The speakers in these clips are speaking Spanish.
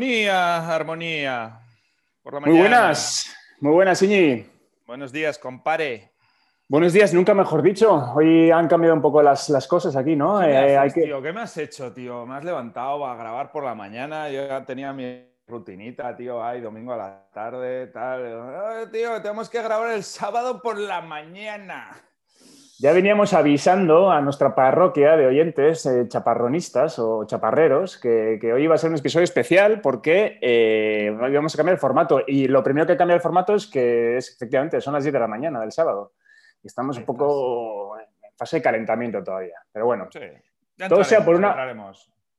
Armonía, armonía. Por la Muy buenas, muy buenas, Iñi. Buenos días, compare. Buenos días, nunca mejor dicho. Hoy han cambiado un poco las, cosas aquí, ¿no? ¿Qué, eh, tío? ¿Qué me has hecho, tío? Me has levantado a grabar por la mañana. Yo ya tenía mi rutinita, tío. Ay, domingo a la tarde, tal. tío, tenemos que grabar el sábado por la mañana. Ya veníamos avisando a nuestra parroquia de oyentes eh, chaparronistas o chaparreros que, hoy iba a ser un episodio especial porque eh, íbamos a cambiar el formato. Y lo primero que cambia el formato es que es, efectivamente son las 10 de la mañana del sábado. Y estamos un poco en fase de calentamiento todavía. Pero bueno, todo, sea por una,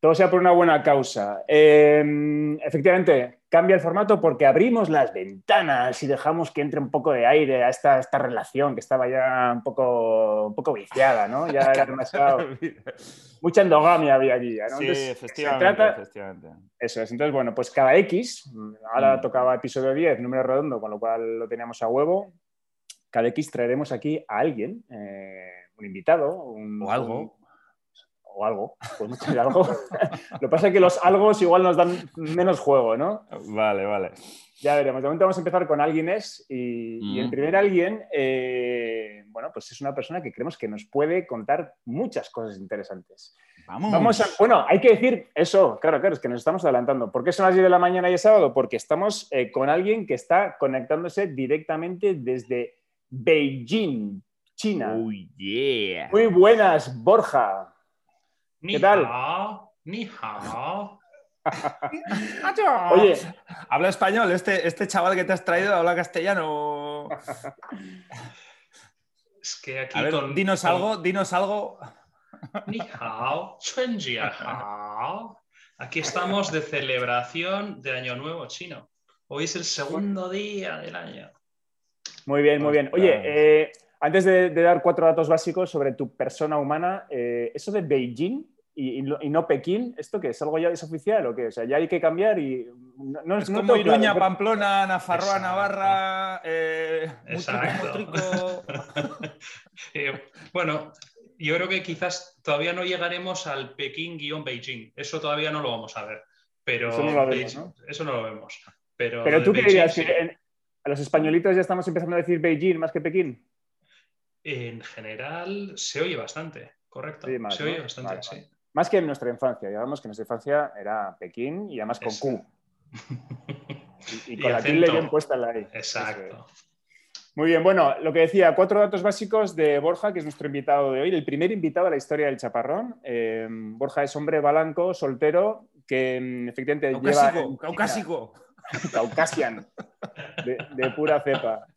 todo sea por una buena causa. Em, efectivamente, cambia el formato porque abrimos las ventanas y dejamos que entre un poco de aire a esta, esta relación que estaba ya un poco, un poco viciada, ¿no? Ya era demasiado... Mucha endogamia había aquí, ¿no? Sí, efectivamente, efectivamente, Eso es. Entonces, bueno, pues cada X, ahora mm. tocaba episodio 10, número redondo, con lo cual lo teníamos a huevo. Cada X traeremos aquí a alguien, eh, un invitado. Un, o algo o algo, pues algo. Lo que pasa es que los algos igual nos dan menos juego, ¿no? Vale, vale. Ya veremos. De momento vamos a empezar con alguien es y, el primer alguien, eh, bueno, pues es una persona que creemos que nos puede contar muchas cosas interesantes. Vamos. vamos a, bueno, hay que decir eso, claro, claro, es que nos estamos adelantando. ¿Por qué son las 10 de la mañana y es sábado? Porque estamos eh, con alguien que está conectándose directamente desde Beijing, China. yeah. Muy buenas, Borja. ¿Qué tal? Ni hao. Oye, habla español. Este, este chaval que te has traído habla castellano. Es que aquí. A ver, dinos algo, dinos algo. Ni hao, Aquí estamos de celebración de Año Nuevo chino. Hoy es el segundo día del año. Muy bien, muy bien. Oye, eh, antes de, dar cuatro datos básicos sobre tu persona humana, eh, eso de Beijing y, no Pekín, ¿esto qué es? ¿Algo ya es oficial o qué? O sea, ya hay que cambiar y... No, es como Iruña, Pamplona, Nafarroa, Navarra, eh, eh, bueno, yo creo que quizás todavía no llegaremos al Pekín-Beijing. Eso todavía no lo vamos a ver. Pero eso no lo vemos. ¿no? Eso no lo vemos. Pero, pero tú qué dirías, a los españolitos ya estamos empezando a decir Beijing más que Pekín. En general se oye bastante, correcto. se oye bastante, sí. Más que en nuestra infancia, digamos que en nuestra infancia era Pekín y además con Q. Y, con la tilde bien puesta en la I. Exacto. Muy bien, bueno, lo que decía, cuatro datos básicos de Borja, que es nuestro invitado de hoy, el primer invitado a la historia del chaparrón. Eh, Borja es hombre balanco, soltero, que mm, efectivamente lleva... Caucásico. Caucasian, de pura cepa.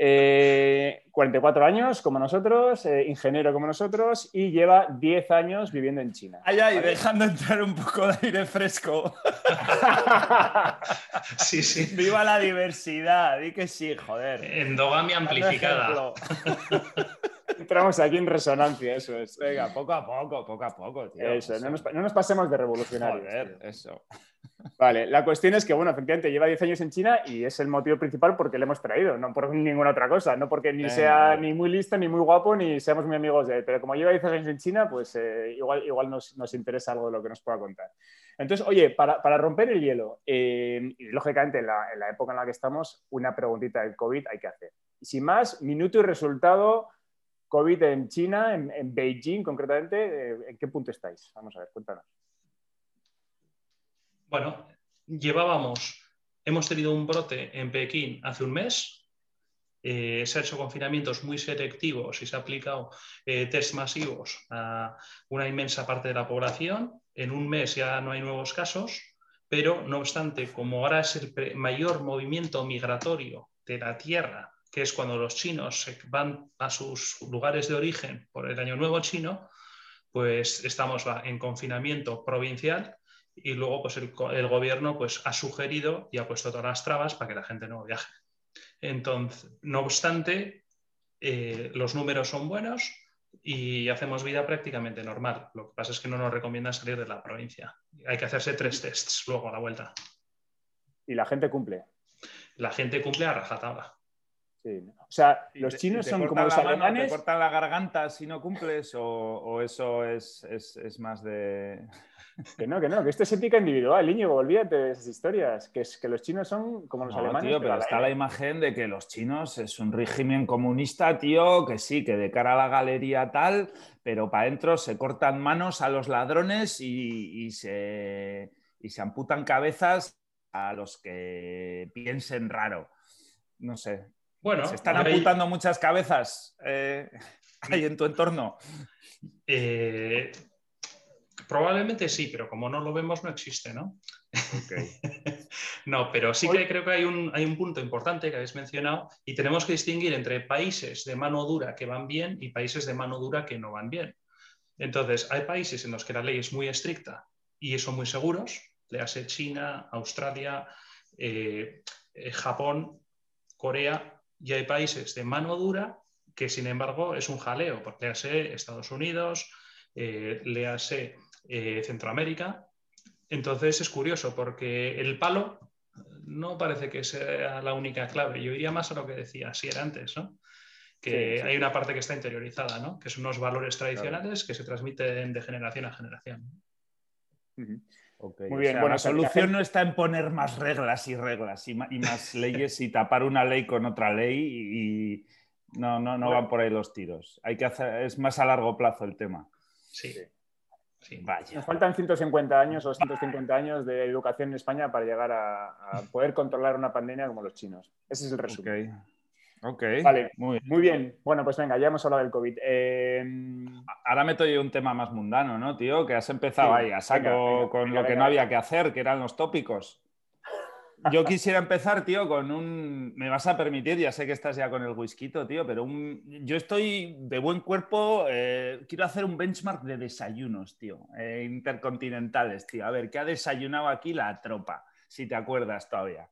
44 eh, años como nosotros, eh, ingeniero como nosotros y lleva 10 años viviendo en China. Ay, ay, dejando entrar un poco de aire fresco. sí, sí. Viva la diversidad, di que sí, joder. Endogamia amplificada. Entramos aquí en resonancia, eso es. Venga, poco a poco, poco a poco, tío. Eso, No, nos, pasemos de revolucionarios. Joder, eso. Vale, la cuestión es que, bueno, efectivamente lleva 10 años en China y es el motivo principal porque le hemos traído, no por ninguna otra cosa, no porque ni sea ni muy listo, ni muy guapo, ni seamos muy amigos de él, pero como lleva 10 años en China, pues eh, igual, igual nos, nos, interesa algo de lo que nos pueda contar. Entonces, oye, para, para romper el hielo, eh, y lógicamente en la, en la, época en la que estamos, una preguntita del COVID hay que hacer. Sin más, minuto y resultado, COVID en China, en, Beijing concretamente, eh, ¿en qué punto estáis? Vamos a ver, cuéntanos. Bueno, llevábamos, hemos tenido un brote en Pekín hace un mes, eh, se han hecho confinamientos muy selectivos y se ha aplicado eh, test masivos a una inmensa parte de la población. En un mes ya no hay nuevos casos, pero no obstante, como ahora es el mayor movimiento migratorio de la Tierra, que es cuando los chinos van a sus lugares de origen por el Año Nuevo chino, pues estamos en confinamiento provincial y luego pues el, gobierno pues ha sugerido y ha puesto todas las trabas para que la gente no viaje. Entonces, no obstante, eh, los números son buenos y hacemos vida prácticamente normal. Lo que pasa es que no nos recomienda salir de la provincia. Hay que hacerse tres tests luego a la vuelta. ¿Y la gente cumple? La gente cumple a rajatabla. Sí. O sea, los chinos te son como los mano, alemanes. ¿Te cortan la garganta si no cumples o, o eso es, es- es más de... Que no, que no, que esto es ética individual, Íñigo, olvídate de esas historias. Que, es, que los chinos son como los No, alemanes. tío, pero pero a la está la imagen de que los chinos es un régimen comunista, tío, que sí, que de cara a la galería tal, pero para adentro se cortan manos a los ladrones y, y se, y se amputan cabezas a los que piensen raro. No sé. Bueno, ¿Se están amputando muchas cabezas eh, ahí en tu entorno? eh, probablemente sí, pero como no lo vemos, no existe, ¿no? No, pero sí que creo que hay un, hay un punto importante que habéis mencionado y tenemos que distinguir entre países de mano dura que van bien y países de mano dura que no van bien. Entonces, hay países en los que la ley es muy estricta y son muy seguros, le hace China, Australia, eh, Japón, Corea, y hay países de mano dura que, sin embargo, es un jaleo, porque le hace Estados Unidos, eh, le hace eh, Centroamérica, entonces es curioso porque el palo no parece que sea la única clave. Yo iría más a lo que decía si era antes, ¿no? Que Sí, sí. hay una parte que está interiorizada, ¿no? Que son unos valores tradicionales que se transmiten de generación a generación. Ujú. Muy bien, bueno, la o sea, que la solución gente- no está en poner más reglas y reglas y, más leyes y tapar una ley con otra ley y no, no, no Bueno. van por ahí los tiros. Hay que hacer, es más a largo plazo el tema. Sí. Sí. sí. Vaya. Nos faltan 150 años o 150 años de educación en España para llegar a, a poder controlar una pandemia como los chinos. Ese es el resumen. Ok. Ok. Vale. Muy bien. Muy bien. Bueno, pues venga, ya hemos hablado del COVID. Eh, Ahora meto yo un tema más mundano, ¿no, tío? Que has empezado Sí, ahí a saco venga, venga, con venga, lo que no había que hacer, que eran los tópicos. Yo quisiera empezar, tío, con un. Me vas a permitir, ya sé que estás ya con el whisky, tío, pero un... yo estoy de buen cuerpo. eh, quiero hacer un benchmark de desayunos, tío, eh, intercontinentales, tío. A ver, ¿qué ha desayunado aquí la tropa? Si te acuerdas todavía.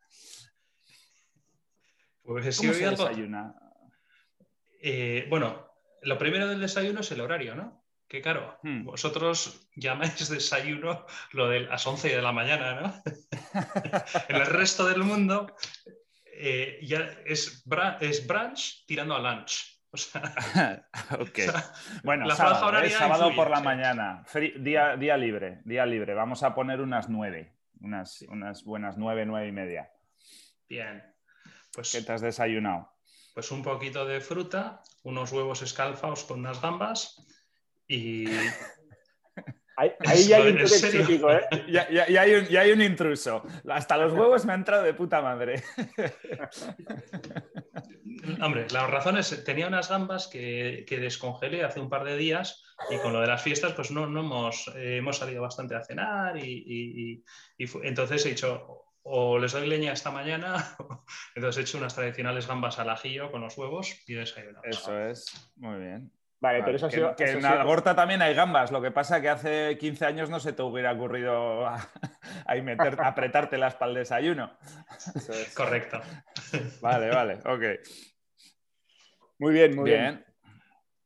Pues sí, ¿Cómo se desayuna? Eh, bueno, lo primero del desayuno es el horario, ¿no? Que claro, Hmm. vosotros llamáis desayuno lo de las 11 de la mañana, ¿no? en el resto del mundo eh, ya es, brunch tirando a lunch. O sea, ok. o sea, Bueno, la sábado, ¿eh? sábado influye, por la sí. mañana, Free- día, día libre, día libre. Vamos a poner unas nueve, unas, unas buenas nueve, nueve y media. bien. Pues, ¿Qué te has desayunado? pues un poquito de fruta, unos huevos escalfados con unas gambas y ahí, ahí ya hay un ¿En toque serio? exótico, ¿eh? Ya, ya- ya hay un, ya hay un intruso. Hasta los huevos me han entrado de puta madre. Hombre, las razones, tenía unas gambas que, que descongelé hace un par de días y con lo de las fiestas, pues no, no hemos, eh, hemos salido bastante a cenar y, y- y- y entonces he dicho, o les doy leña esta mañana, entonces he hecho unas tradicionales gambas al ajillo con los huevos y desayuno. Eso es, muy bien. Vale, Vale, pero eso ha que, sido. que eso ha en sido- Algorta también hay gambas. Lo que pasa es que hace 15 años no se te hubiera ocurrido a- ahí meter, apretártelas para el desayuno. eso es. Correcto. Vale, vale, ok. Muy bien, muy bien. bien.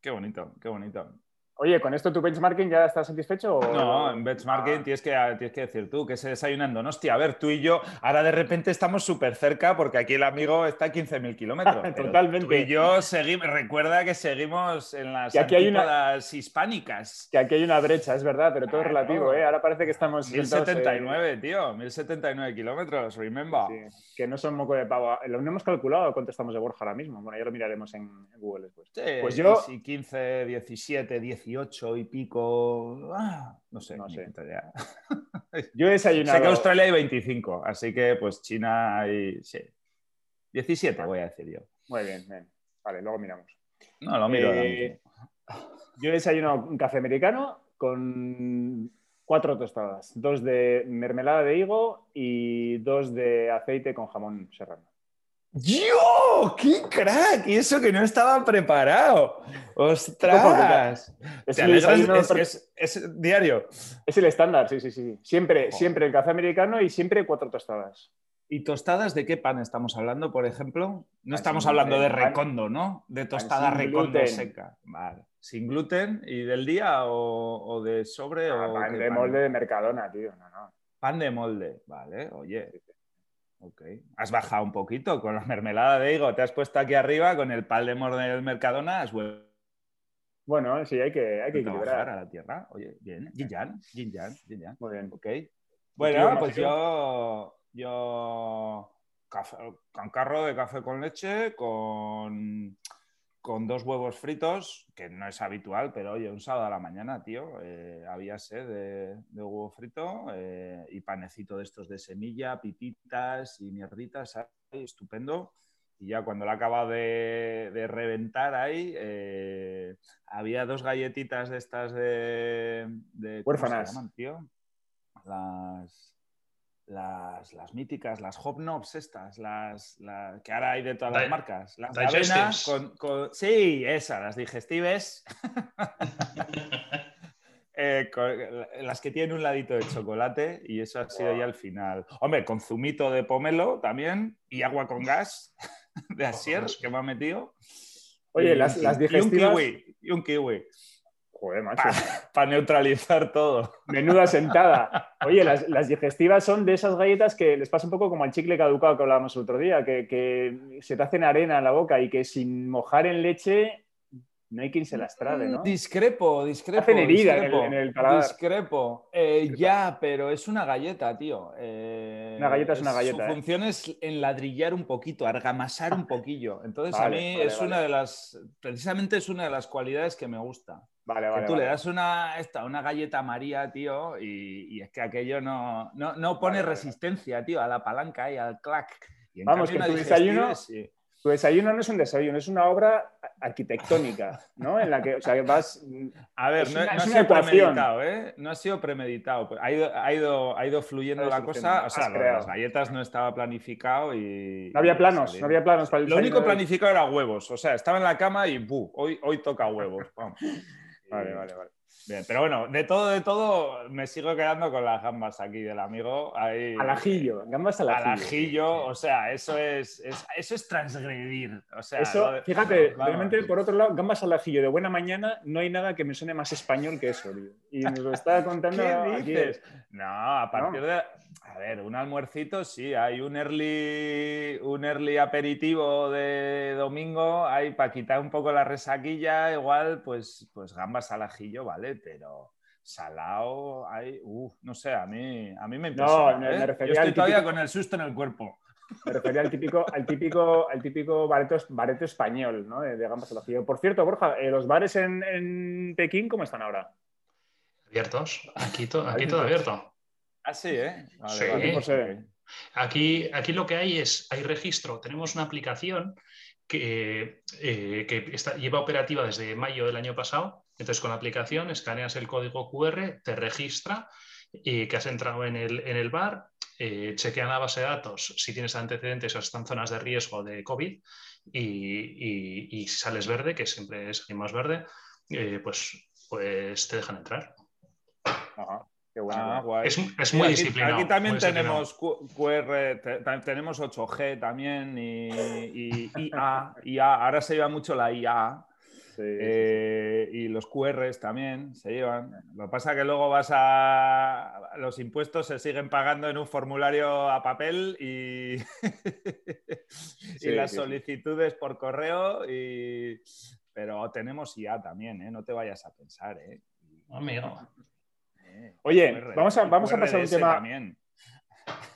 Qué bonito, qué bonito. Oye, ¿con esto tu benchmarking ya estás satisfecho? o- No, en benchmarking Ah, tienes, que, tienes que decir tú que se desayuna en Donostia. A ver, tú y yo, ahora de repente estamos súper cerca porque aquí el amigo está a 15.000 kilómetros. Totalmente. Tú y yo seguimos, recuerda que seguimos en las aquí hay una- hispánicas. Que aquí hay una brecha, es verdad, pero todo es relativo, ¿eh? Ahora parece que estamos. sentados, eh, 1079, tío, 1079 kilómetros, remember. sí, que no son moco de pavo. Lo no hemos calculado cuánto estamos de Borja ahora mismo. Bueno, ya lo miraremos en, Google después. Sí, Pues yo- sí, 15, 17, 18 y pico. ah, no sé, No sé. Yo he Sé desayunado. que Australia hay 25, así que pues China hay. Sí. 17, voy a decir yo. Muy bien, bien. Vale, luego miramos. No, lo miro Eh. Yo he desayunado un café americano con cuatro tostadas. Dos de mermelada de higo y dos de aceite con jamón serrano. ¡Yo! ¡Qué crack! Y eso que no estaba preparado. ¡Ostras! Es ¿Te el, alegras? desayuno Es, per- es- es diario. es el estándar, sí, sí, sí. Siempre, Joder. siempre el café americano y siempre cuatro tostadas. ¿Y tostadas de qué pan estamos hablando, por ejemplo? No Pan estamos hablando de gluten, recondo, ¿no? De tostada recondo gluten. seca. Vale. ¿Sin gluten? ¿Y del día o, o de sobre? Ah, o pan de molde de Mercadona, tío. No, no. Pan de molde, vale, oye. Ok. Has bajado un poquito con la mermelada de higo, te has puesto aquí arriba con el pal de morde del Mercadona, has vuelto Bueno, sí, hay que, hay que equilibrar. a la tierra. Oye, bien. Yin Yang, Yin Yang. Muy bien. Ok. Bueno, pues yo, yo café- con carro de café con leche, con, con dos huevos fritos, que no es habitual, pero oye, un sábado a la mañana, tío, eh, había sed de, de huevo frito eh, y panecito de estos de semilla, pipitas y mierditas, ahí, estupendo. Y ya cuando lo he acabado de, de reventar ahí, eh, había dos galletitas de estas de... de ¿cómo se Huérfanas. llaman, tío? Las, las, las míticas, las hobnobs estas, las, las- que ahora hay de todas las marcas. Las avena con, con- Sí, esas, las digestives. Eh, con- las que tienen un ladito de chocolate y eso ha sido ya el final. Hombre, con zumito de pomelo también y agua con gas de Asier que me ha metido. Oye, Y- las- las y un digestivas- kiwi, y un kiwi Joder, macho. para neutralizar todo. Menuda sentada. Oye, las, las digestivas son de esas galletas que les pasa un poco como al chicle caducado que hablábamos el otro día, que, que se te hacen arena en la boca y que sin mojar en leche no hay quien se las trague, ¿no? Discrepo, discrepo. Hacen herida en el- discrepo, en el paladar. Discrepo. Eh, ya, pero es una galleta, tío. Eh, Una galleta es una galleta, Su ¿eh? función es enladrillar un poquito, argamasar un poquillo. Entonces, Vale, a mí vale, es vale. una de las. Precisamente es una de las cualidades que me gusta. Vale, Que tú vale. le das una, esta, una galleta María, tío, y, y es que aquello no, no, no pone resistencia, tío, a la palanca y al clac. Y Vamos, que tu desayuno- sí. Tu desayuno no es un desayuno, es una obra arquitectónica, ¿no? En la que, o sea, vas. A ver, no, una- no es ha sido premeditado, ¿eh? No ha sido premeditado. pues Ha ido, ha ido, ha ido fluyendo la cosa. O sea, lo las galletas no estaba planificado y. No había planos, no había planos para el Lo único de planificado era huevos. O sea, estaba en la cama y ¡bu! Hoy, hoy toca huevos. Vamos. Vale, Y- vale, vale. Bien, pero bueno, de todo, de todo, me sigo quedando con las gambas aquí del amigo. Ahí, Al ajillo, gambas al Al ajillo. ajillo, o sea, eso es, es- eso es transgredir. O sea, Eso, de- fíjate, Vamos. realmente, por otro lado, gambas al ajillo de buena mañana, no hay nada que me suene más español que eso, tío. Y nos lo está contando ¿Qué aquí. No, a partir de. A ver, un almuercito sí, hay un early, un early aperitivo de domingo, hay para quitar un poco la resaquilla, igual, pues, pues gambas al ajillo, ¿vale? Pero salado, hay. Uf, no sé, a mí, a mí me impresiona. me- me ¿eh? refería Yo estoy al todavía típico- con el susto en el cuerpo. Me refería al típico, al típico, al típico bareto, bareto español, ¿no? De, de gambas al ajillo. Por cierto, Borja, eh, ¿los bares en, en Pekín cómo están ahora? Abiertos. Aquí, to- aquí todo abierto. Ah, sí, ¿eh? Vale, Sí. vale, Pues, eh, Aquí, aquí lo que hay es, hay registro. Tenemos una aplicación que, eh, que está- lleva operativa desde mayo del año pasado. Entonces, con la aplicación escaneas el código QR, te registra eh, que has entrado en el, en el bar, eh, chequean la base de datos si tienes antecedentes o están zonas de riesgo de COVID y, y- y si sales verde, que siempre salimos verde, eh, pues, pues te dejan entrar. Ajá, qué bueno. Ah, guay. Es, es muy aquí, disciplinado. Aquí también tenemos QR, te- tenemos 8G también y, y IA, IA. Ahora se lleva mucho la IA Sí, sí, sí. eh, y los QRs también se llevan. Lo que pasa es que luego vas a... Los impuestos se siguen pagando en un formulario a papel y, y Sí, las sí, sí. solicitudes por correo y... Pero tenemos IA también, ¿eh? No te vayas a pensar, ¿eh? Amigo. Eh, Oye, QR, vamos a, vamos a pasar a un tema. también.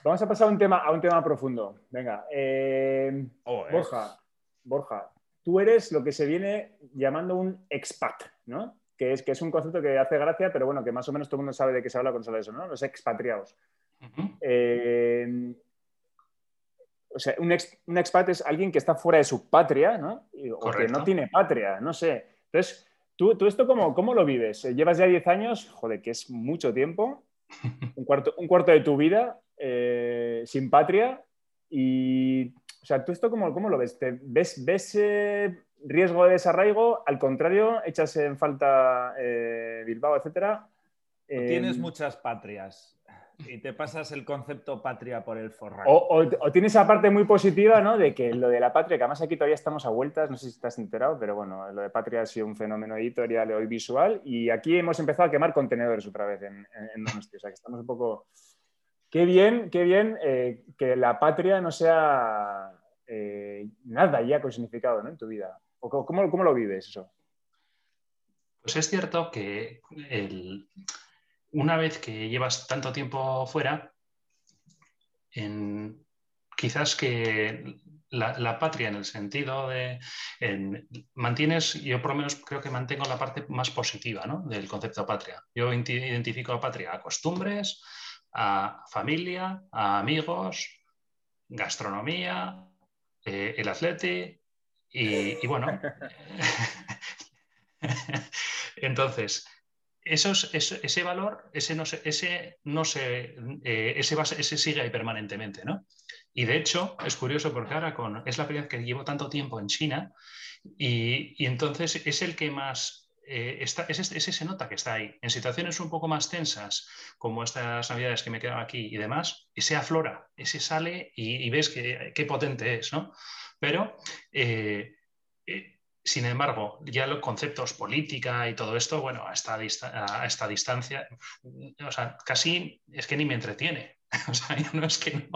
Vamos a pasar a un tema, a un tema profundo. Venga, eh, Joder. Borja, Borja, tú eres lo que se viene llamando un expat, ¿no? Que es, que es un concepto que hace gracia, pero bueno, que más o menos todo el mundo sabe de qué se habla cuando se habla de eso, ¿no? Los expatriados. Eh, o sea, un, ex- un expat es alguien que está fuera de su patria, ¿no? O que no tiene patria, no sé. Entonces, ¿tú, tú esto cómo, cómo lo vives? Eh, ¿Llevas ya 10 años? Joder, que es mucho tiempo. Un cuarto, un cuarto de tu vida eh, sin patria. Y, sea, ¿tú esto cómo, cómo lo ves? ¿Te ¿Ves, ves eh, riesgo de desarraigo? Al contrario, echas en falta eh, Bilbao, etcétera. Tú Eh, Tienes muchas patrias y te pasas el concepto patria por el forraco. O, o- o tiene esa parte muy positiva, ¿no? De que lo de la patria, que además aquí todavía estamos a vueltas, no sé si estás enterado, pero bueno, lo de patria ha sido un fenómeno editorial y visual y aquí hemos empezado a quemar contenedores otra vez en, en, en Donosti, o sea que estamos un poco... Qué bien, qué bien eh, que la patria no sea eh, nada ya con significado ¿no? en tu vida. ¿Cómo, cómo, lo vives eso? Pues es cierto que una vez que llevas tanto tiempo fuera, quizás que la, patria en el sentido de mantienes, yo por lo menos creo que mantengo la parte más positiva del concepto patria. Yo identifico a patria a costumbres, a familia, a amigos, gastronomía, eh, el atleti y, bueno. Entonces, ese valor, ese no se, ese no se, eh, ese, sigue ahí permanentemente, ¿no? Y de hecho, es curioso porque ahora con, es la primera que llevo tanto tiempo en China y, entonces es el que más, eh, está, ese, se nota que está ahí. En situaciones un poco más tensas, como estas navidades que me quedan aquí y demás, ese aflora, ese sale y, ves que, qué potente es, ¿no? Pero... Eh, sin embargo, ya los conceptos política y todo esto, bueno, a esta, a esta distancia, o sea, casi es que ni me entretiene. O sea, no es que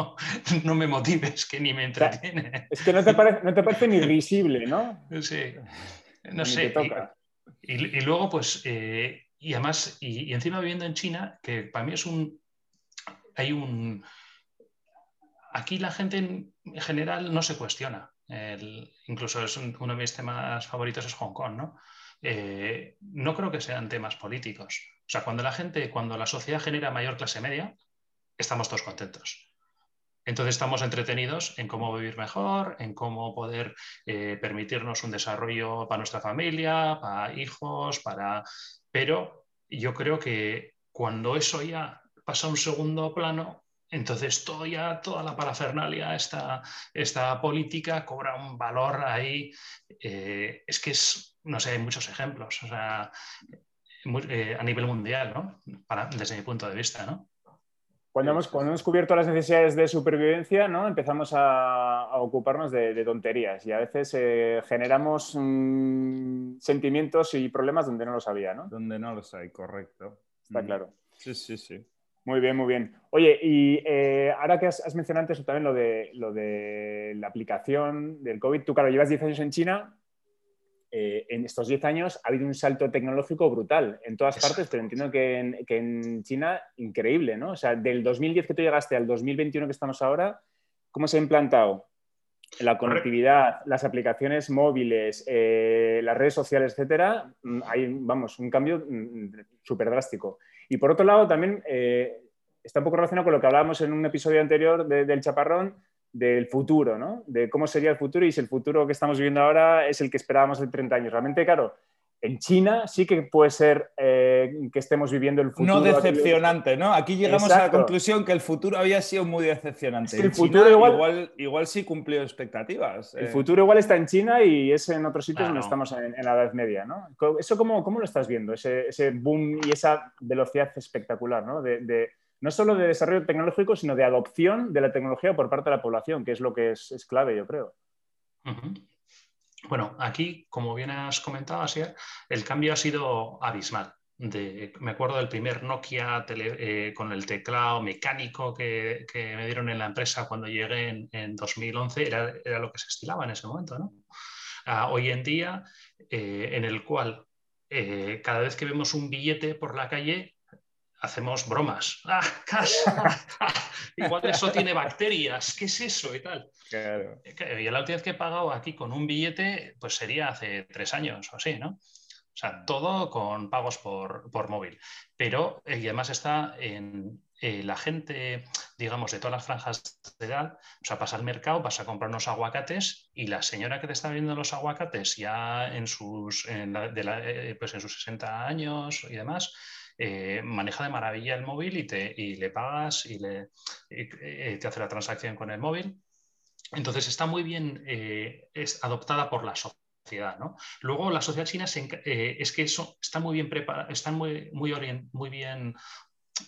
no, me motive, es que ni me entretiene. es que no te, parece, no te parece ni visible, ¿no? Sí, no sé. Y, luego, pues, eh, y además, y, encima viviendo en China, que para mí es un, hay un, aquí la gente en general no se cuestiona incluso es uno de mis temas favoritos es Hong Kong, ¿no? Eh, no creo que sean temas políticos. O sea, cuando la gente, cuando la sociedad genera mayor clase media, estamos todos contentos. Entonces estamos entretenidos en cómo vivir mejor, en cómo poder eh, permitirnos un desarrollo para nuestra familia, para hijos, para... Pero yo creo que cuando eso ya pasa a un segundo plano, entonces, todo ya, toda la parafernalia, esta, esta política cobra un valor ahí. Eh, es que es, no sé, hay muchos ejemplos, o sea, eh, a nivel mundial, ¿no? desde mi punto de vista, ¿no? Cuando hemos, cuando hemos cubierto las necesidades de supervivencia, ¿no? empezamos a, ocuparnos de, tonterías y a veces eh, generamos mm, sentimientos y problemas donde no los había, ¿no? Donde no los hay, correcto. Está mm. claro. Sí, sí, sí. Muy bien, muy bien. Oye, y eh, ahora que has, mencionado antes también lo de, lo de la aplicación del COVID, tú, claro, llevas 10 años en China. Eh, en estos 10 años ha habido un salto tecnológico brutal en todas partes, pero entiendo que en, que en, China, increíble, ¿no? O sea, del 2010 que tú llegaste al 2021 que estamos ahora, ¿cómo se ha implantado la conectividad, las aplicaciones móviles, eh, las redes sociales, etcétera? Mm, hay, vamos, un cambio mm, súper drástico. Y por otro lado, también eh, está un poco relacionado con lo que hablábamos en un episodio anterior del Chaparrón, del futuro, ¿no? De cómo sería el futuro y si el futuro que estamos viviendo ahora es el que esperábamos en 30 años. Realmente, claro, en China sí que puede ser eh, que estemos viviendo el futuro. No decepcionante, ¿no? Aquí llegamos a la conclusión que el futuro había sido muy decepcionante. el futuro igual... igual... sí cumplió expectativas. El eh. futuro igual está en China y es en otros sitios donde estamos en, la Edad Media, ¿no? ¿Eso cómo, cómo lo estás viendo? Ese, ese, boom y esa velocidad espectacular, ¿no? De, no solo de desarrollo tecnológico, sino de adopción de la tecnología por parte de la población, que es lo que es, clave, yo creo. Bueno, aquí, como bien has comentado, Asier, el cambio ha sido abismal. me acuerdo del primer Nokia eh, con el teclado mecánico que, me dieron en la empresa cuando llegué en, 2011, era, lo que se estilaba en ese momento. ¿no? Hoy en día, eh, en el cual eh, cada vez que vemos un billete por la calle, hacemos bromas. ¡Ah, Igual eso tiene bacterias, ¿qué es eso? Y tal. Claro. Y la última vez que he pagado aquí con un billete, pues sería hace tres años o así, ¿no? O sea, todo con pagos por, móvil. Pero, y además está en eh, la gente, digamos, de todas las franjas de edad, o sea, pasa al mercado, vas a comprar unos aguacates y la señora que te está viendo los aguacates ya en sus, eh, pues en sus 60 años y demás, eh, maneja de maravilla el móvil y, te, le pagas y, le, eh, te hace la transacción con el móvil. Entonces está muy bien eh, es adoptada por la sociedad. Luego la sociedad china es que eso está muy bien preparada, están muy, muy, muy bien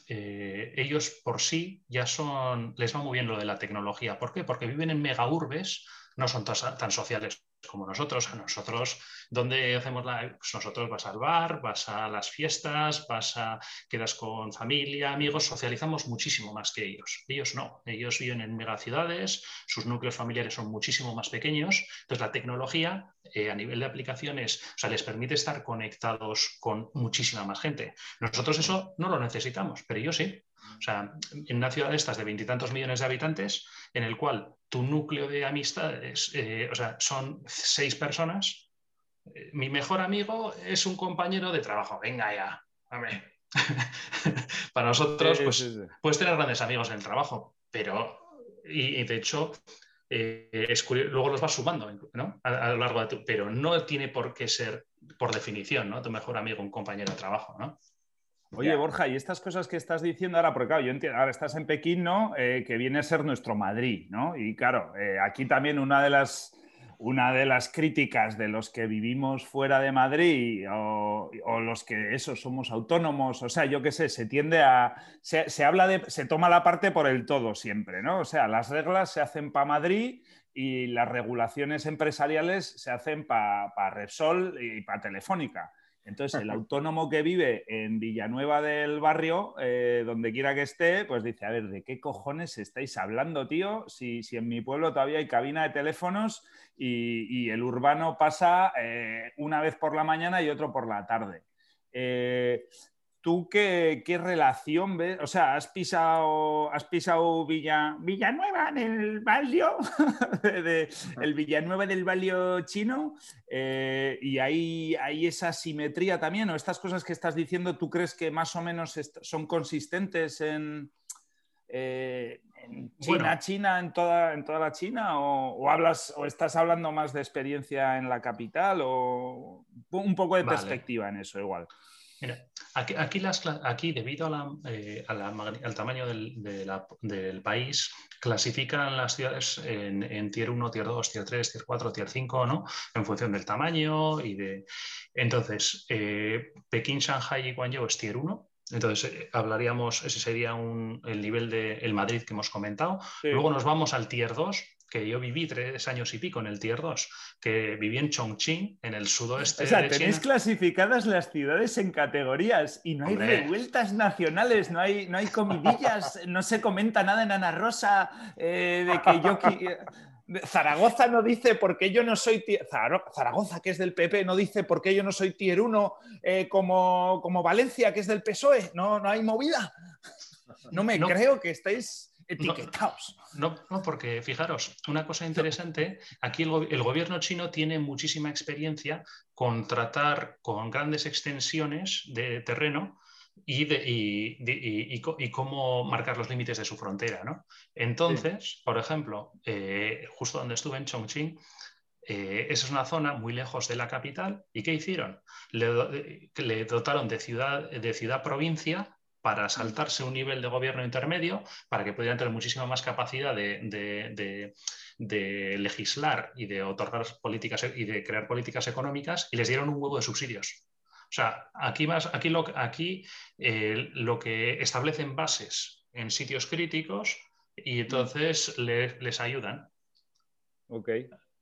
ellos por sí ya son, les va muy bien lo de la tecnología. ¿Por qué? Porque viven en mega urbes no son tan sociales como nosotros. Nosotros, ¿dónde hacemos la...? Pues nosotros vas al bar, vas a las fiestas, vas a... quedas con familia, amigos, socializamos muchísimo más que ellos. Ellos no, ellos viven en megaciudades, sus núcleos familiares son muchísimo más pequeños, entonces la tecnología eh, a nivel de aplicaciones, o sea, les permite estar conectados con muchísima más gente. Nosotros eso no lo necesitamos, pero ellos sí. O sea, en una ciudad de estas de veintitantos millones de habitantes, en el cual tu núcleo de amistades, eh, o sea, son seis personas, eh, mi mejor amigo es un compañero de trabajo. Venga ya, Para nosotros, pues, puedes tener grandes amigos en el trabajo, pero, y, de hecho, eh, luego los vas sumando ¿no? a, lo largo de tu, pero no tiene por qué ser, por definición, ¿no? tu mejor amigo, un compañero de trabajo. ¿no? Oye, Borja, y estas cosas que estás diciendo ahora, porque claro, yo entiendo, ahora estás en Pekín, ¿no? Eh, que viene a ser nuestro Madrid, ¿no? Y claro, eh, aquí también una de las una de las críticas de los que vivimos fuera de Madrid o, los que eso somos autónomos, o sea, yo qué sé, se tiende a se, habla de se toma la parte por el todo siempre, ¿no? O sea, las reglas se hacen para Madrid y las regulaciones empresariales se hacen para Repsol y para Telefónica. Entonces, el autónomo que vive en Villanueva del barrio, eh, donde quiera que esté, pues dice, a ver, ¿de qué cojones estáis hablando, tío? Si, en mi pueblo todavía hay cabina de teléfonos y, el urbano pasa eh, una vez por la mañana y otro por la tarde. Eh, ¿Tú qué, relación ves? O sea, ¿has pisado, has pisado Villa, Villanueva en el barrio? el Villanueva del barrio chino. Eh, y hay, hay, esa simetría también, o estas cosas que estás diciendo, ¿tú crees que más o menos son consistentes en, eh, China, China, en toda, en toda la China? O, hablas, o estás hablando más de experiencia en la capital? O un poco de perspectiva en eso, igual. Mira, aquí, aquí, debido eh, al tamaño del, país, clasifican las ciudades en, tier 1, tier 2, tier 3, tier 4, tier 5, ¿no? En función del tamaño y de... Entonces, eh, Pekín, Shanghai y Guangzhou es tier 1, entonces, eh, hablaríamos, ese sería el nivel de el Madrid que hemos comentado. Luego nos vamos al Tier 2, que yo viví tres años y pico en el Tier 2, que viví en Chongqing, en el sudoeste. O sea, tenéis clasificadas las ciudades en categorías y no hay revueltas nacionales, no hay, no hay comidillas, no se comenta nada en Ana Rosa eh, de que yo. Zaragoza no dice por qué yo no soy Zaragoza, que es del PP, no dice por qué yo no soy tier 1 eh, como, como Valencia, que es del PSOE. No, no hay movida. No me creo que estéis etiquetados. No, no, porque fijaros, una cosa interesante, aquí el, gobierno chino tiene muchísima experiencia con tratar con grandes extensiones de terreno y, de, y, cómo marcar los límites de su frontera. ¿no? Entonces, por ejemplo, eh, justo donde estuve en Chongqing, eh, esa es una zona muy lejos de la capital. ¿Y qué hicieron? Le, le dotaron de ciudad, de ciudad provincia para saltarse un nivel de gobierno intermedio, para que pudieran tener muchísima más capacidad de, legislar y de otorgar políticas y de crear políticas económicas, y les dieron un huevo de subsidios. O sea, aquí, más, aquí, lo, eh, que establecen bases en sitios críticos y entonces les ayudan. Ok.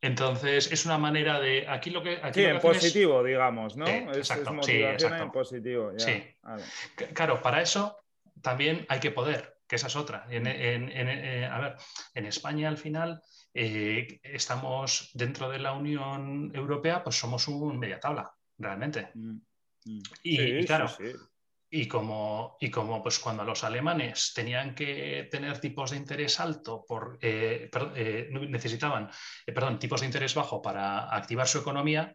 Entonces, es una manera de. Aquí lo que. sí, en positivo, digamos, ¿no? es, motivación en positivo. Sí. Claro, para eso también hay que poder, que esa es otra. En, eh, a ver, en España al final eh, estamos dentro de la Unión Europea, pues somos un media tabla, realmente. Mm, mm. Y, claro, y como, y como pues cuando los alemanes tenían que tener tipos de interés alto, por, eh, eh, necesitaban eh, perdón, tipos de interés bajo para activar su economía,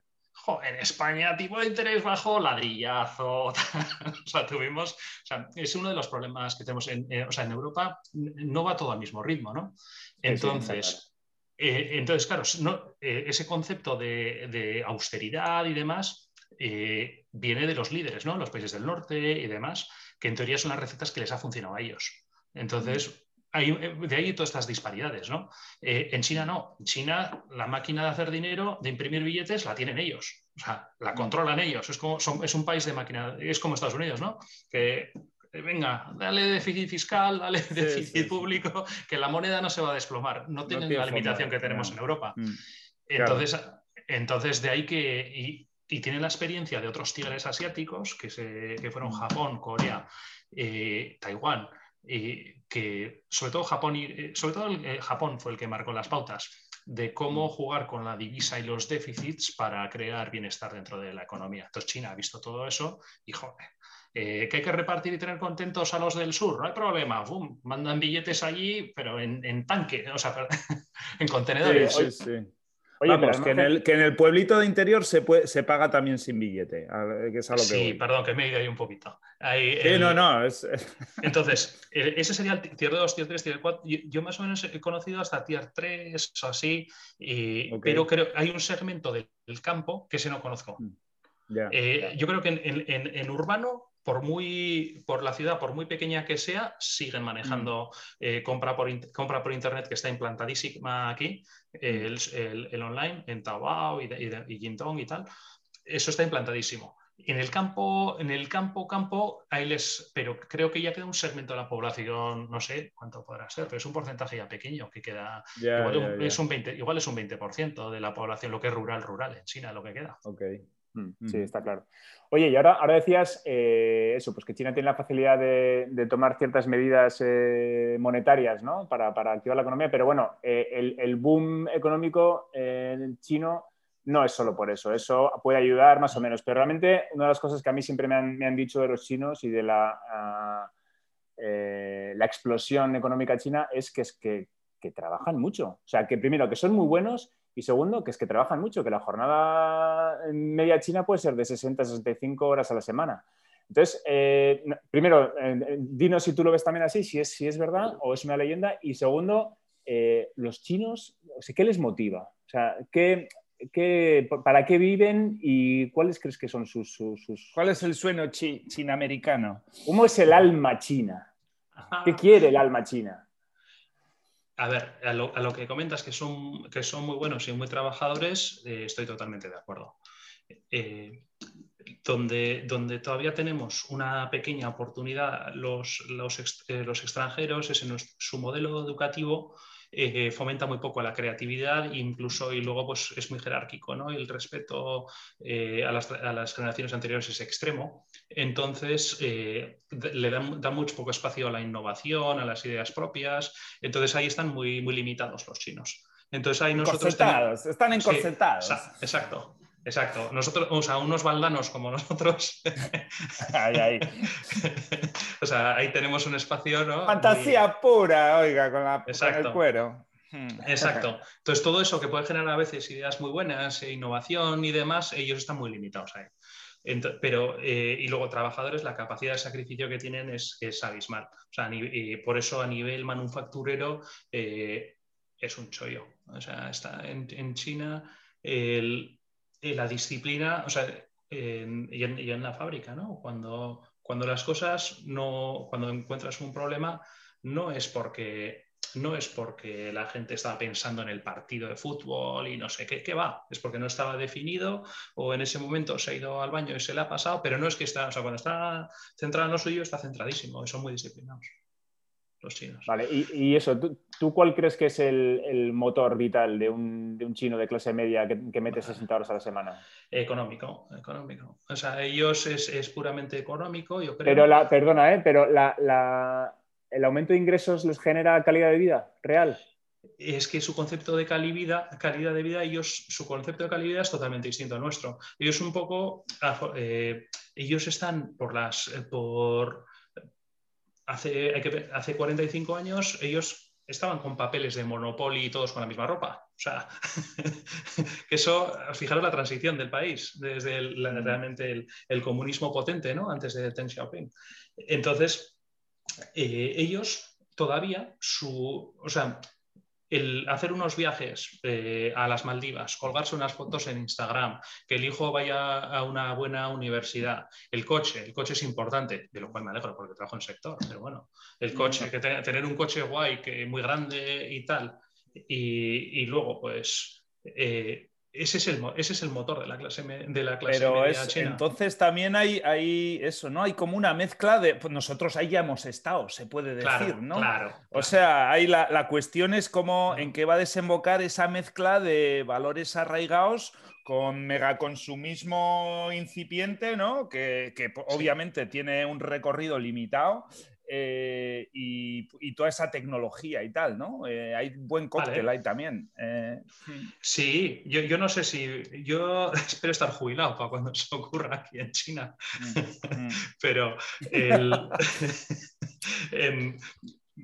en España tipo de interés bajo, ladrillazo. o sea, tuvimos, o sea, es uno de los problemas que tenemos en, o sea, en Europa, no va todo al mismo ritmo, ¿no? Entonces, entonces claro, no, ese concepto de, de austeridad y demás eh, viene de los líderes, ¿no? Los países del norte y demás, que en teoría son las recetas que les ha funcionado a ellos. Entonces, eh, de ahí todas estas disparidades, ¿no? Eh, en China no. En China la máquina de hacer dinero, de imprimir billetes, la tienen ellos. O sea, la controlan ellos. Es, como, es un país de máquina, es como Estados Unidos, ¿no? Que venga, dale déficit fiscal, dale déficit público, que la moneda no se va a desplomar. No tienen la limitación que tenemos en Europa. Mm, entonces, entonces, de ahí que. Y, tienen la experiencia de otros tigres asiáticos, que, se, que fueron mm. Japón, Corea, eh, Taiwán, que sobre todo Japón, y, eh, sobre todo el, Japón fue el que marcó las pautas de cómo mm. jugar con la divisa y los déficits para crear bienestar dentro de la economía. Entonces China ha visto todo eso y, joder, eh, que hay que repartir y tener contentos a los del sur, no hay problema, mandan billetes allí, pero en, tanque, o sea, en contenedores. Sí, sí, Oye, pero que, en el, que en el pueblito de interior se, puede, se paga también sin billete, que es a lo que Sí, perdón, que me he ido ahí un poquito. sí, no, no. Entonces, ese sería el tier 2, tier 3, tier 4. Yo, más o menos he conocido hasta tier 3 o así, pero creo que hay un segmento del, campo que ese no conozco. Mm, eh, yo creo que en, en urbano por, muy, por la ciudad, por muy pequeña que sea, siguen manejando mm. eh, compra, por compra por Internet que está implantadísima aquí, mm. el, online, en Taobao y, y, Jintong y tal. Eso está implantadísimo. En el campo, en el campo, campo, ahí les, pero creo que ya queda un segmento de la población, no sé cuánto podrá ser, pero es un porcentaje ya pequeño que queda. igual, Es un 20, igual es un 20% de la población, lo que es rural, rural en China, lo que queda. Ok. Mm, sí, está claro. Oye, y ahora, ahora decías eh, eso, pues que China tiene la facilidad de, tomar ciertas medidas eh, monetarias ¿no? para, activar la economía, pero bueno, eh, el, boom económico chino no es solo por eso, eso puede ayudar más o menos, pero realmente una de las cosas que a mí siempre me han, dicho de los chinos y de la, ah, la explosión económica china es que, es que, que trabajan mucho. O sea, que primero, que son muy buenos y segundo, que es que trabajan mucho, que la jornada media china puede ser de 60 a 65 horas a la semana. Entonces, eh, primero, eh, dinos si tú lo ves también así, si es, si es verdad o es una leyenda. Y segundo, eh, los chinos, ¿qué les motiva? O sea, ¿qué, para qué viven y cuáles crees que son sus... sus, ¿Cuál es el sueño chi, chinamericano? ¿Cómo es el alma china? ¿Qué quiere el alma china? A ver, a lo, que comentas que son, que son muy buenos y muy trabajadores, eh, estoy totalmente de acuerdo. Eh, donde, donde, todavía tenemos una pequeña oportunidad los, los, eh, los extranjeros es en su modelo educativo eh, fomenta muy poco la creatividad incluso y luego pues es muy jerárquico, ¿no? el respeto eh, a, las, generaciones anteriores es extremo. Entonces eh, le da, mucho poco espacio a la innovación, a las ideas propias. Entonces ahí están muy, muy limitados los chinos. Entonces ahí nosotros... están encorsetados. exacto. Exacto. Nosotros, o sea, unos baldanos como nosotros. o sea, ahí tenemos un espacio, ¿no? Fantasía pura, oiga, con, la, el cuero. Hmm. Exacto. Entonces, todo eso que puede generar a veces ideas muy buenas, e innovación y demás, ellos están muy limitados ahí. pero, eh, y luego trabajadores, la capacidad de sacrificio que tienen es, es abismal. O sea, por eso a nivel manufacturero eh, es un chollo. O sea, está en, en China el, la disciplina, o sea, y, en, la fábrica, ¿no? Cuando, cuando las cosas no, cuando encuentras un problema, no es porque no es porque la gente estaba pensando en el partido de fútbol y no sé qué, qué va, es porque no estaba definido o en ese momento se ha ido al baño y se le ha pasado, pero no es que está, o sea, cuando está centrado en lo suyo, está centradísimo, son muy disciplinados los chinos. Vale, y, eso, ¿tú, cuál crees que es el, motor vital de un, chino de clase media que, mete 60 horas a la semana? Económico, económico. O sea, ellos es, puramente económico, yo creo. Pero la, perdona, ¿eh? pero ¿el aumento de ingresos les genera calidad de vida real? es que su concepto de calidad, calidad de vida, ellos, su concepto de calidad es totalmente distinto al nuestro. Ellos un poco, eh, ellos están por las, por, hace, hace 45 años ellos estaban con papeles de Monopoly y todos con la misma ropa. O sea, que eso, fijaros la transición del país, desde mm. realmente el, comunismo potente, ¿no? Antes de Deng Xiaoping. Entonces, eh, ellos todavía, su, o sea, el hacer unos viajes eh, a las Maldivas, colgarse unas fotos en Instagram, que el hijo vaya a una buena universidad, el coche, el coche es importante, de lo cual me alegro porque trabajo en el sector, pero bueno, el coche, que tener un coche guay, que muy grande y tal, y, luego pues eh, ese es, el, ese es el motor de la clase, de la clase Pero media es, china. entonces también hay, hay eso, ¿no? Hay como una mezcla de. Pues nosotros ahí ya hemos estado, se puede decir, claro, ¿no? Claro. O claro. sea, ahí la, la cuestión es cómo, en qué va a desembocar esa mezcla de valores arraigados con megaconsumismo incipiente, ¿no? Que, que obviamente tiene un recorrido limitado. Eh, y, y toda esa tecnología y tal, ¿no? Eh, hay buen cóctel Vale. ahí también. eh. Sí, yo, yo no sé si. Yo espero estar jubilado para cuando se ocurra aquí en China. Mm, mm. pero el- em,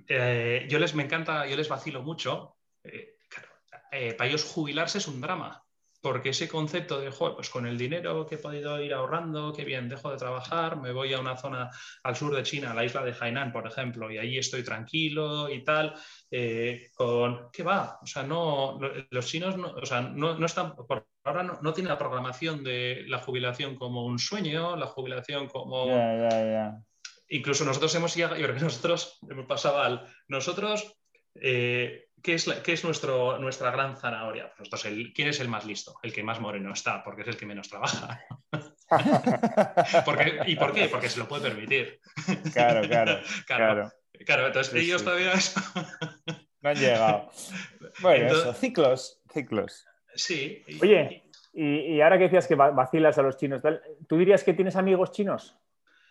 eh, yo les me encanta, yo les vacilo mucho. claro, para ellos jubilarse es un drama, porque ese concepto de, "Joder, pues con el dinero que he podido ir ahorrando, qué bien, dejo de trabajar, me voy a una zona al sur de China, a la isla de Hainan, por ejemplo, y ahí estoy tranquilo y tal, eh, con, ¿qué va? O sea, no, lo- los chinos no, o sea, no, no están, por ahora no, no tienen la programación de la jubilación como un sueño, la jubilación como... Ya, ya, ya. Incluso nosotros hemos llegado, yo creo que nosotros hemos pasado al. Nosotros, eh, ¿qué es, la- qué es nuestro, nuestra gran zanahoria? Pues nosotros, el, ¿quién es el más listo? El que más moreno está, porque es el que menos trabaja. Porque- ¿Y por qué? Porque se lo puede permitir. Claro, claro, Claro, claro. claro, entonces Sí, ellos sí. todavía. No han llegado. Bueno, Entonces- eso, ciclos, ciclos. sí. y- Oye, y, y ahora que decías que va- vacilas a los chinos, ¿tú dirías que tienes amigos chinos?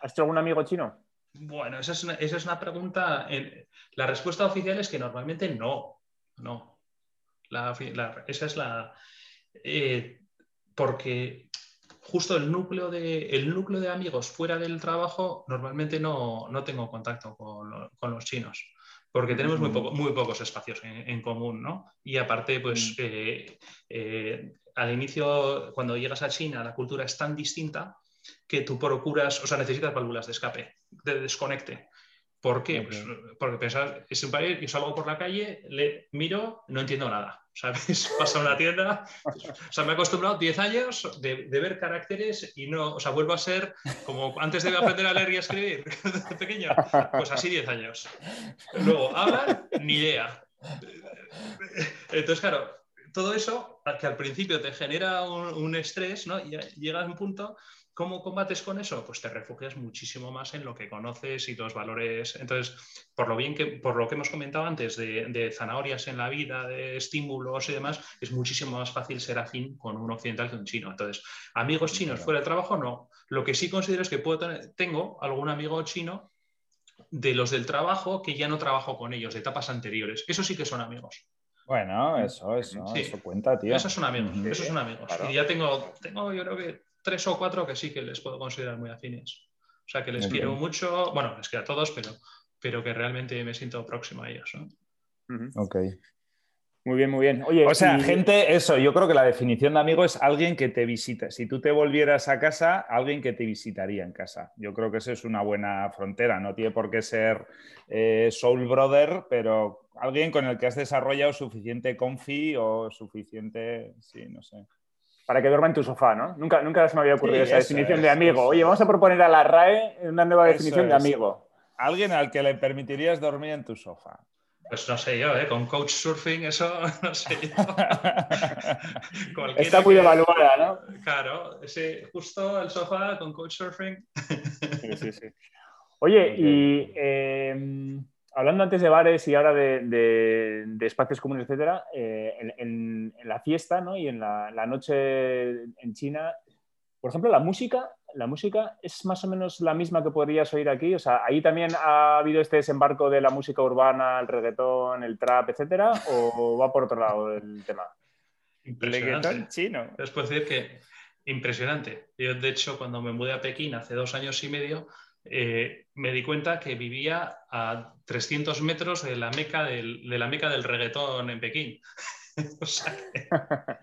¿Has hecho algún amigo chino? Bueno, esa es una, esa es una pregunta. en- la respuesta oficial es que normalmente no. No. La la- esa es la. eh, porque justo el núcleo, de, el núcleo de amigos fuera del trabajo, normalmente no, no tengo contacto con, con los chinos. Porque tenemos muy, poco- muy pocos espacios en, en común, ¿no? Y aparte, pues eh, eh, al inicio, cuando llegas a China, la cultura es tan distinta que tú procuras, o sea, necesitas válvulas de escape, de desconecte. ¿Por qué? Pues, porque pensás, es un país, yo salgo por la calle, le miro, no entiendo nada. ¿Sabes? Pasa a una tienda. O sea, me he acostumbrado 10 años de, de ver caracteres y no, o sea, vuelvo a ser como antes de aprender a leer y a escribir de pequeño. Pues así 10 años. Luego, hablan, ni idea. Entonces, claro, todo eso, que al principio te genera un, un estrés, ¿no? Y llega a un punto, ¿cómo combates con eso? Pues te refugias muchísimo más en lo que conoces y los valores. Entonces, por lo bien que, por lo que hemos comentado antes de, de zanahorias en la vida, de estímulos y demás, es muchísimo más fácil ser afín con un occidental que un chino. Entonces, amigos chinos fuera del trabajo, no. Lo que sí considero es que puedo tener, tengo algún amigo chino de los del trabajo que ya no trabajo con ellos, de etapas anteriores. Eso sí que son amigos. Bueno, eso, eso, Sí. eso cuenta, tío. Esos son amigos, Ujú. esos son amigos. claro. Y ya tengo, tengo, yo creo que tres o cuatro que sí que les puedo considerar muy afines. O sea, que les quiero mucho, bueno, les quiero a todos, pero, pero que realmente me siento próximo a ellos. ¿no? Ok. Muy bien, muy bien. Oye, O sea, y- gente, eso, yo creo que la definición de amigo es alguien que te visita. Si tú te volvieras a casa, alguien que te visitaría en casa. Yo creo que eso es una buena frontera. No tiene por qué ser eh, soul brother, pero alguien con el que has desarrollado suficiente confi o suficiente, sí, no sé. Para que duerma en tu sofá, ¿no? Nunca, nunca se me había ocurrido Sí, esa eso definición es, de amigo. Oye, vamos a proponer a la RAE una nueva definición de amigo. Alguien al que le permitirías dormir en tu sofá. Pues no sé yo, ¿eh? con coach surfing, eso no sé yo. Está muy que- devaluada, ¿no? Claro, ese, justo el sofá con coach surfing. Sí, sí, sí. Oye, y eh, hablando antes de bares y ahora de, de- de espacios comunes, etcétera, eh, en, en- en la fiesta ¿no? y en la, la noche en China, por ejemplo, la música, la música es más o menos la misma que podrías oír aquí. O sea, ahí también ha habido este desembarco de la música urbana, el reggaetón, el trap, etcétera, o va por otro lado el tema. Impresionante. Reggaetón chino. Les puedo decir que impresionante. Yo, de hecho, cuando me mudé a Pekín hace dos años y medio, eh, me di cuenta que vivía a 300 metros de la meca del, de la meca del reggaetón en Pekín. o sea, que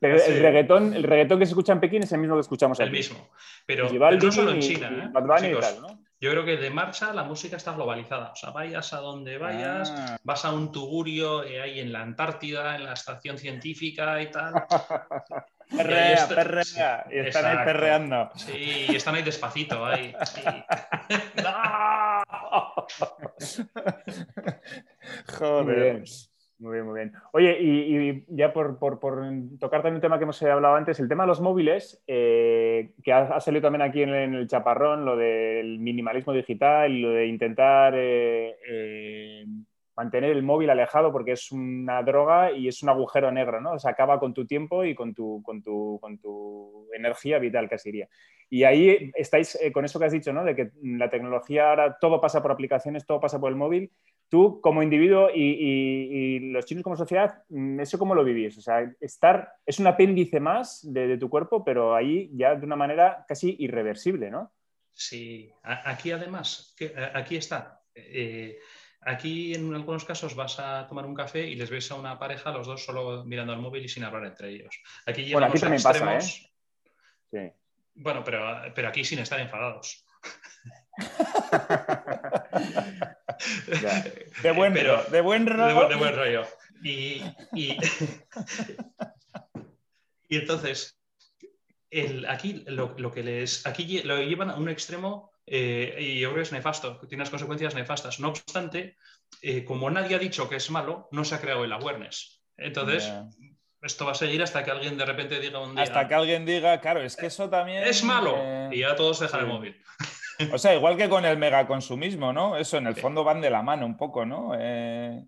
Pero Sí. el, reggaetón, el reggaetón que se escucha en Pekín es el mismo que escuchamos el aquí. mismo. Pero, no solo en China. y ¿eh? Bad Bunny y Chicos, tal, ¿no? Yo creo que de marcha la música está globalizada. O sea, vayas a donde vayas, Ah. vas a un tugurio eh, ahí en la Antártida, en la estación científica y tal. Y Perrea, está- perrea. Y están ahí perreando. Sí, y están ahí despacito, ahí. sí. Joder. Muy bien. Muy bien. Oye, y, ya por, tocar también un tema que hemos hablado antes, el tema de los móviles, eh, que ha, salido también aquí en, el chaparrón, lo del minimalismo digital y lo de intentar eh, eh, mantener el móvil alejado porque es una droga y es un agujero negro, ¿no? O sea, acaba con tu tiempo y con tu, con tu, con tu energía vital, casi diría. Y ahí estáis con eso que has dicho, ¿no? De que la tecnología ahora todo pasa por aplicaciones, todo pasa por el móvil Tú, como individuo y, los chinos como sociedad, mm, ¿eso cómo lo vivís? O sea, estar es un apéndice más de, tu cuerpo, pero ahí ya de una manera casi irreversible, ¿no? Sí, aquí además, aquí está. Eh, aquí en algunos casos vas a tomar un café y les ves a una pareja, los dos solo mirando al móvil y sin hablar entre ellos. Aquí bueno, aquí también pasa, ¿eh? Sí. Bueno, pero, pero aquí sin estar enfadados. de, buen, de buen rollo. De, buen rollo. Y, entonces, aquí lo, que les. Aquí lo llevan a un extremo eh, y yo creo que es nefasto, tiene unas consecuencias nefastas. No obstante, eh, como nadie ha dicho que es malo, no se ha creado el awareness. Entonces, esto va a seguir hasta que alguien de repente diga un día. Hasta que alguien diga, claro, es que eso también. Es malo. Y ya todos dejan el móvil. O sea, igual que con el megaconsumismo, ¿no? Eso en el fondo van de la mano un poco, ¿no? Eh,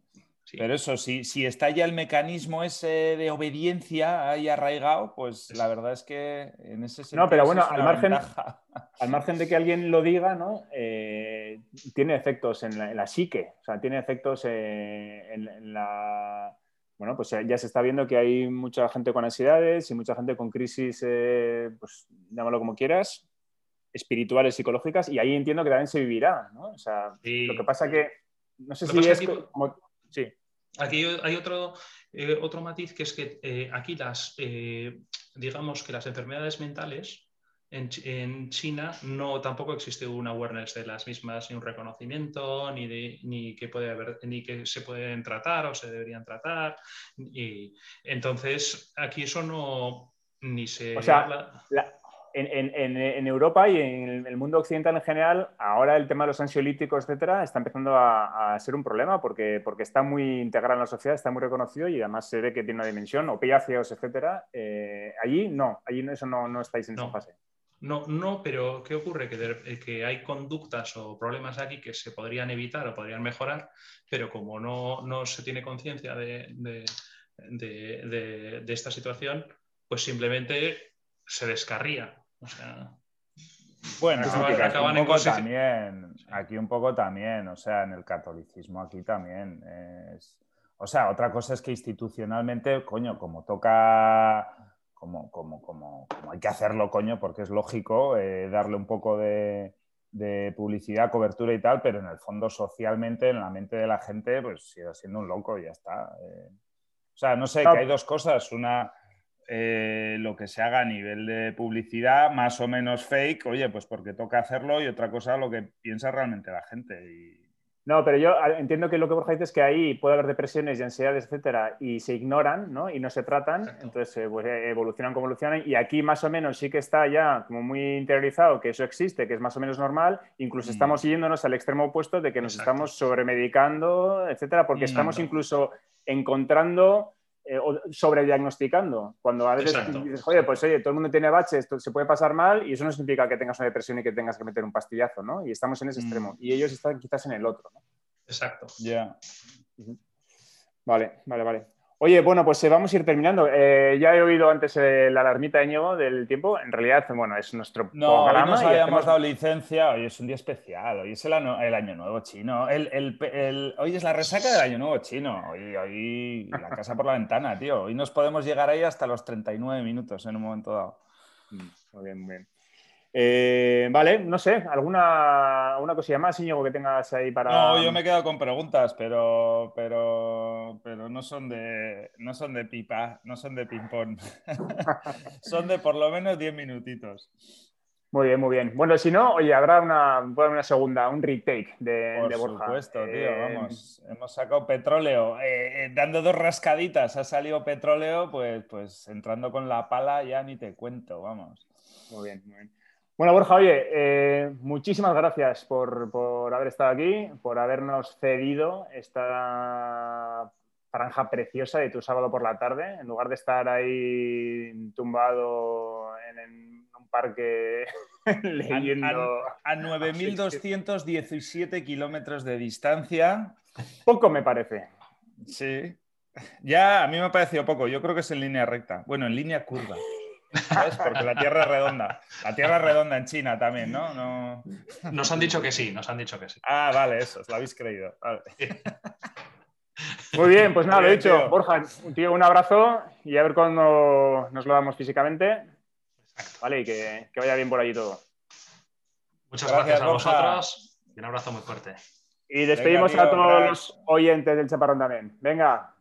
pero eso, si, si está ya el mecanismo ese de obediencia ahí arraigado, pues la verdad es que en ese sentido. No, pero bueno, al margen, al margen de que alguien lo diga, ¿no? Eh, tiene efectos en la, psique, o sea, tiene efectos eh, en, la. Bueno, pues ya se está viendo que hay mucha gente con ansiedades y mucha gente con crisis, pues llámalo como quieras, espirituales, psicológicas, y ahí entiendo que también se vivirá, ¿no? O sea, lo que pasa que, no sé si es aquí, Sí. Aquí hay otro, eh, otro matiz que es que eh, aquí las, eh, digamos que las enfermedades mentales en, China no tampoco existe un awareness de las mismas, ni un reconocimiento, ni, de, ni, que, puede haber, ni que se pueden tratar o se deberían tratar. Y entonces aquí eso no ni se o sea, en, Europa y en el mundo occidental en general, ahora el tema de los ansiolíticos, etcétera, está empezando a, ser un problema porque, porque está muy integrado en la sociedad, está muy reconocido y además se ve que tiene una dimensión, opiáceos, etcétera. Eh, allí no, allí eso no, no estáis en esa fase. No, no, pero ¿qué ocurre? Que, que, hay conductas o problemas aquí que se podrían evitar o podrían mejorar, pero como no, no se tiene conciencia de, de, de esta situación, pues simplemente se descarría bueno, aquí un poco también, aquí un poco también, o sea, en el catolicismo aquí también es... O sea, otra cosa es que institucionalmente, coño, como toca, como, como, como, hay que hacerlo, coño, porque es lógico eh, darle un poco de, publicidad, cobertura y tal, pero en el fondo socialmente, en la mente de la gente, pues sigue siendo un loco y ya está. Eh. o sea, no sé, que hay dos cosas. Una, eh, lo que se haga a nivel de publicidad, más o menos fake, oye, pues porque toca hacerlo y otra cosa lo que piensa realmente la gente. No, pero yo entiendo que lo que Borja dice es que ahí puede haber depresiones y ansiedades, etcétera, y se ignoran ¿no? y no se tratan, entonces eh, pues, eh, evolucionan como evolucionan. Y aquí más o menos sí que está ya como muy interiorizado que eso existe, que es más o menos normal. Incluso mm. estamos yéndonos al extremo opuesto de que nos estamos sobremedicando, etcétera, porque mm. estamos incluso encontrando eh, sobrediagnosticando. Cuando a veces dices, oye, pues oye, todo el mundo tiene baches, esto se puede pasar mal y eso no significa que tengas una depresión y que tengas que meter un pastillazo, ¿no? Y estamos en ese mm. extremo. Y ellos están quizás en el otro, ¿no? Exacto. Ya. Vale, vale, vale. Oye, bueno, pues eh, vamos a ir terminando. Eh, ya he oído antes eh, la alarmita de Ñego del tiempo. En realidad, bueno, es nuestro no, programa. No, nos habíamos dado licencia. Hoy es un día especial. Hoy es el, Año Nuevo Chino. hoy es la resaca del Año Nuevo Chino. Hoy, hoy la casa por la ventana, tío. Hoy nos podemos llegar ahí hasta los 39 minutos en un momento dado. Mm, muy bien, muy bien. Eh, vale, no sé, ¿alguna una cosilla más, Íñigo, que tengas ahí para. No, yo me he quedado con preguntas, pero, pero, pero no son de no son de pipa, no son de ping-pong. son de por lo menos 10 minutitos. Muy bien, muy bien. Bueno, si no, oye, habrá una, una segunda, un retake de, Por Borja. Por supuesto, tío, eh, vamos. Hemos sacado petróleo. Eh, dando dos rascaditas ha salido petróleo, pues, pues entrando con la pala ya ni te cuento, vamos. Muy bien, muy bien. Bueno, Borja, oye, eh, muchísimas gracias por, haber estado aquí, por habernos cedido esta franja preciosa de tu sábado por la tarde, en lugar de estar ahí tumbado en, un parque leyendo. A, 9.217 kilómetros de distancia. Poco me parece. Sí. Ya, a mí me ha parecido poco. Yo creo que es en línea recta. Bueno, en línea curva. ¿Sabes? Porque la Tierra es redonda. La Tierra es redonda en China también, ¿no? no... Nos han dicho que sí, nos han dicho que sí. Ah, vale, eso, os lo habéis creído. Muy bien, pues nada, lo he dicho. Borja, tío, un abrazo y a ver cuándo nos lo damos físicamente. Vale, y que, vaya bien por allí todo. Muchas gracias, a vosotros y un abrazo muy fuerte. Y despedimos a todos los oyentes del Chaparrón también. Venga.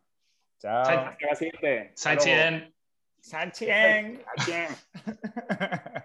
Chao. Hasta la siguiente. Sacheng. Sacheng.